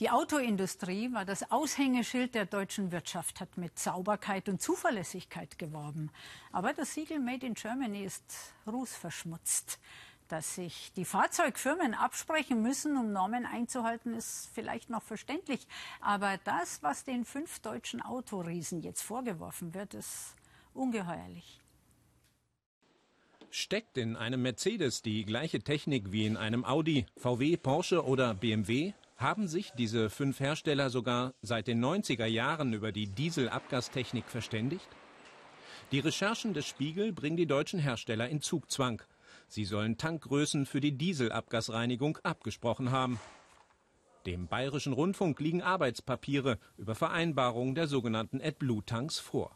Die Autoindustrie war das Aushängeschild der deutschen Wirtschaft, hat mit Sauberkeit und Zuverlässigkeit geworben. Aber das Siegel Made in Germany ist rußverschmutzt. Dass sich die Fahrzeugfirmen absprechen müssen, um Normen einzuhalten, ist vielleicht noch verständlich. Aber das, was den fünf deutschen Autoriesen jetzt vorgeworfen wird, ist ungeheuerlich. Steckt in einem Mercedes die gleiche Technik wie in einem Audi, VW, Porsche oder BMW? Haben sich diese fünf Hersteller sogar seit den 90er Jahren über die Dieselabgastechnik verständigt? Die Recherchen des Spiegel bringen die deutschen Hersteller in Zugzwang. Sie sollen Tankgrößen für die Dieselabgasreinigung abgesprochen haben. Dem Bayerischen Rundfunk liegen Arbeitspapiere über Vereinbarungen der sogenannten AdBlue-Tanks vor.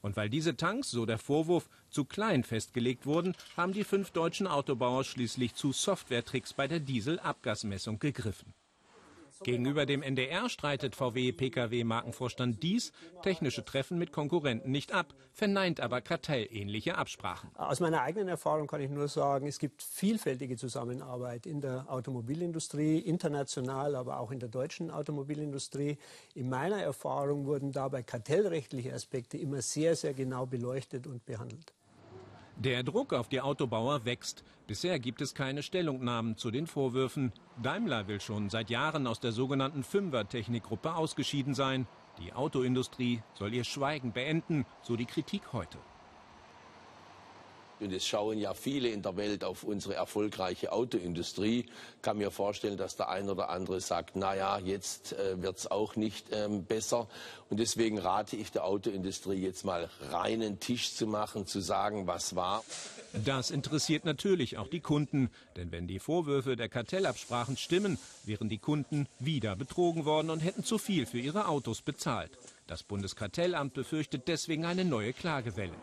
Und weil diese Tanks, so der Vorwurf, zu klein festgelegt wurden, haben die fünf deutschen Autobauer schließlich zu Softwaretricks bei der Dieselabgasmessung gegriffen. Gegenüber dem NDR streitet VW-Pkw-Markenvorstand dies technische Treffen mit Konkurrenten nicht ab, verneint aber kartellähnliche Absprachen. Aus meiner eigenen Erfahrung kann ich nur sagen, es gibt vielfältige Zusammenarbeit in der Automobilindustrie, international, aber auch in der deutschen Automobilindustrie. In meiner Erfahrung wurden dabei kartellrechtliche Aspekte immer sehr, sehr genau beleuchtet und behandelt. Der Druck auf die Autobauer wächst. Bisher gibt es keine Stellungnahmen zu den Vorwürfen. Daimler will schon seit Jahren aus der sogenannten Fünfer-Technikgruppe ausgeschieden sein. Die Autoindustrie soll ihr Schweigen beenden, so die Kritik heute. Und es schauen ja viele in der Welt auf unsere erfolgreiche Autoindustrie. Kann mir vorstellen, dass der ein oder andere sagt, na ja, jetzt äh, wird es auch nicht ähm, besser. Und deswegen rate ich der Autoindustrie jetzt mal reinen Tisch zu machen, zu sagen, was war. Das interessiert natürlich auch die Kunden. Denn wenn die Vorwürfe der Kartellabsprachen stimmen, wären die Kunden wieder betrogen worden und hätten zu viel für ihre Autos bezahlt. Das Bundeskartellamt befürchtet deswegen eine neue Klagewelle.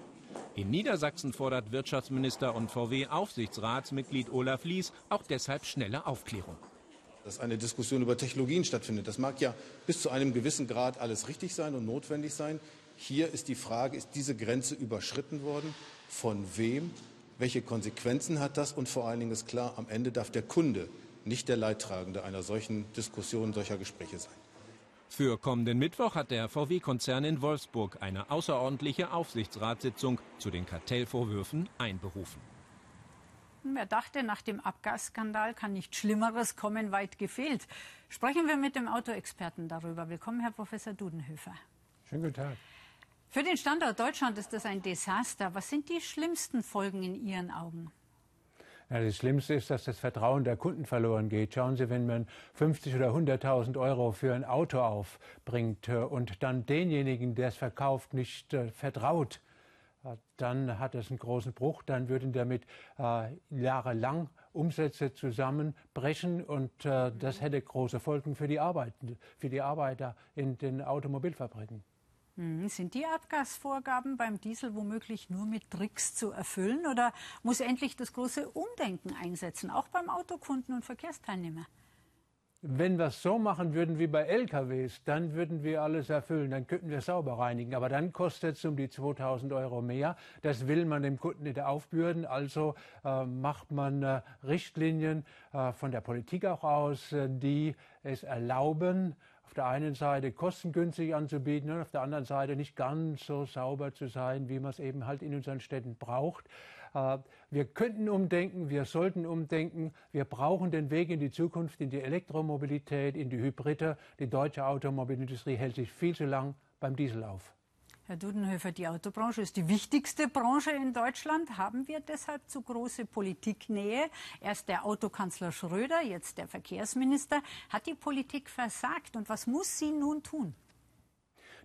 In Niedersachsen fordert Wirtschaftsminister und VW-Aufsichtsratsmitglied Olaf Lies auch deshalb schnelle Aufklärung. Dass eine Diskussion über Technologien stattfindet, das mag ja bis zu einem gewissen Grad alles richtig sein und notwendig sein. Hier ist die Frage, ist diese Grenze überschritten worden? Von wem? Welche Konsequenzen hat das? Und vor allen Dingen ist klar, am Ende darf der Kunde nicht der Leidtragende einer solchen Diskussion, solcher Gespräche sein. Für kommenden Mittwoch hat der VW-Konzern in Wolfsburg eine außerordentliche Aufsichtsratssitzung zu den Kartellvorwürfen einberufen. Wer dachte, nach dem Abgasskandal kann nichts Schlimmeres kommen, weit gefehlt. Sprechen wir mit dem Autoexperten darüber. Willkommen, Herr Professor Dudenhöfer. Schönen guten Tag. Für den Standort Deutschland ist das ein Desaster. Was sind die schlimmsten Folgen in Ihren Augen? Ja, das Schlimmste ist, dass das Vertrauen der Kunden verloren geht. Schauen Sie, wenn man 50 oder 100.000 Euro für ein Auto aufbringt äh, und dann denjenigen, der es verkauft, nicht äh, vertraut, äh, dann hat es einen großen Bruch. Dann würden damit äh, jahrelang Umsätze zusammenbrechen und äh, das hätte große Folgen für die, Arbeit, für die Arbeiter in den Automobilfabriken. Hm, sind die Abgasvorgaben beim Diesel womöglich nur mit Tricks zu erfüllen oder muss endlich das große Umdenken einsetzen, auch beim Autokunden und Verkehrsteilnehmer? Wenn wir es so machen würden wie bei LKWs, dann würden wir alles erfüllen, dann könnten wir sauber reinigen. Aber dann kostet es um die 2000 Euro mehr. Das will man dem Kunden nicht aufbürden. Also äh, macht man äh, Richtlinien äh, von der Politik auch aus, äh, die es erlauben, auf der einen Seite kostengünstig anzubieten und auf der anderen Seite nicht ganz so sauber zu sein, wie man es eben halt in unseren Städten braucht. Äh, wir könnten umdenken, wir sollten umdenken. Wir brauchen den Weg in die Zukunft, in die Elektromobilität, in die Hybride. Die deutsche Automobilindustrie hält sich viel zu lang beim Diesel auf. Herr Dudenhöfer, die Autobranche ist die wichtigste Branche in Deutschland. Haben wir deshalb zu große Politiknähe? Erst der Autokanzler Schröder, jetzt der Verkehrsminister. Hat die Politik versagt und was muss sie nun tun?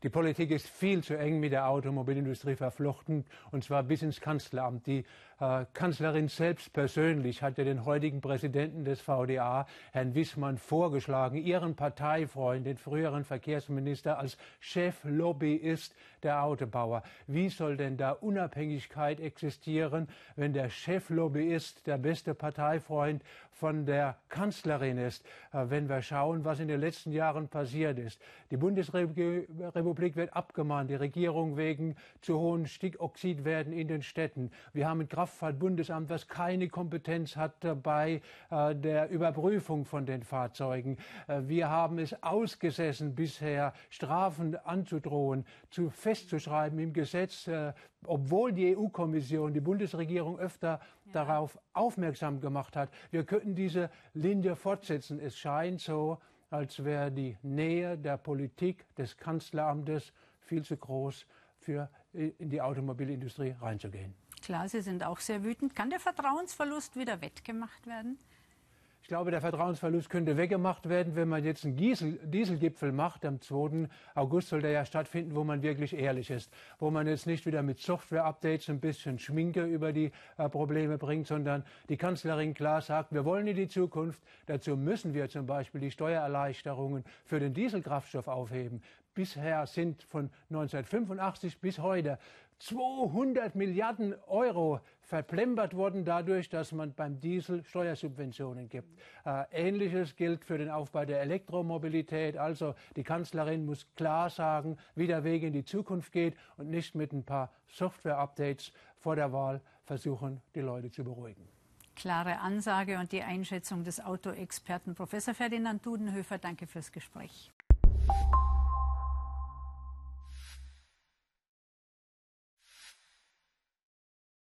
Die Politik ist viel zu eng mit der Automobilindustrie verflochten, und zwar bis ins Kanzleramt. Die äh, Kanzlerin selbst persönlich hat ja den heutigen Präsidenten des VDA, Herrn Wissmann, vorgeschlagen, ihren Parteifreund, den früheren Verkehrsminister, als Cheflobbyist der Autobauer. Wie soll denn da Unabhängigkeit existieren, wenn der Cheflobbyist der beste Parteifreund von der Kanzlerin ist? Äh, wenn wir schauen, was in den letzten Jahren passiert ist. Die Bundesrepublik wird abgemahnt, die Regierung wegen zu hohen Stickoxidwerten in den Städten. Wir haben Kraftfahrtbundesamt, was keine Kompetenz hat bei äh, der Überprüfung von den Fahrzeugen. Äh, wir haben es ausgesessen, bisher Strafen anzudrohen, zu festzuschreiben im Gesetz, äh, obwohl die EU-Kommission, die Bundesregierung öfter ja. darauf aufmerksam gemacht hat. Wir könnten diese Linie fortsetzen. Es scheint so, als wäre die Nähe der Politik des Kanzleramtes viel zu groß für in die Automobilindustrie reinzugehen. Klar, Sie sind auch sehr wütend. Kann der Vertrauensverlust wieder wettgemacht werden? Ich glaube, der Vertrauensverlust könnte weggemacht werden, wenn man jetzt einen Diesel Dieselgipfel macht. Am 2. August soll der ja stattfinden, wo man wirklich ehrlich ist. Wo man jetzt nicht wieder mit Software-Updates ein bisschen Schminke über die äh, Probleme bringt, sondern die Kanzlerin klar sagt, wir wollen in die Zukunft. Dazu müssen wir zum Beispiel die Steuererleichterungen für den Dieselkraftstoff aufheben. Bisher sind von 1985 bis heute 200 Milliarden Euro verplempert worden dadurch, dass man beim Diesel Steuersubventionen gibt. Äh, Ähnliches gilt für den Aufbau der Elektromobilität. Also die Kanzlerin muss klar sagen, wie der Weg in die Zukunft geht und nicht mit ein paar Software-Updates vor der Wahl versuchen, die Leute zu beruhigen. Klare Ansage und die Einschätzung des Autoexperten Professor Ferdinand Dudenhöfer. Danke fürs Gespräch.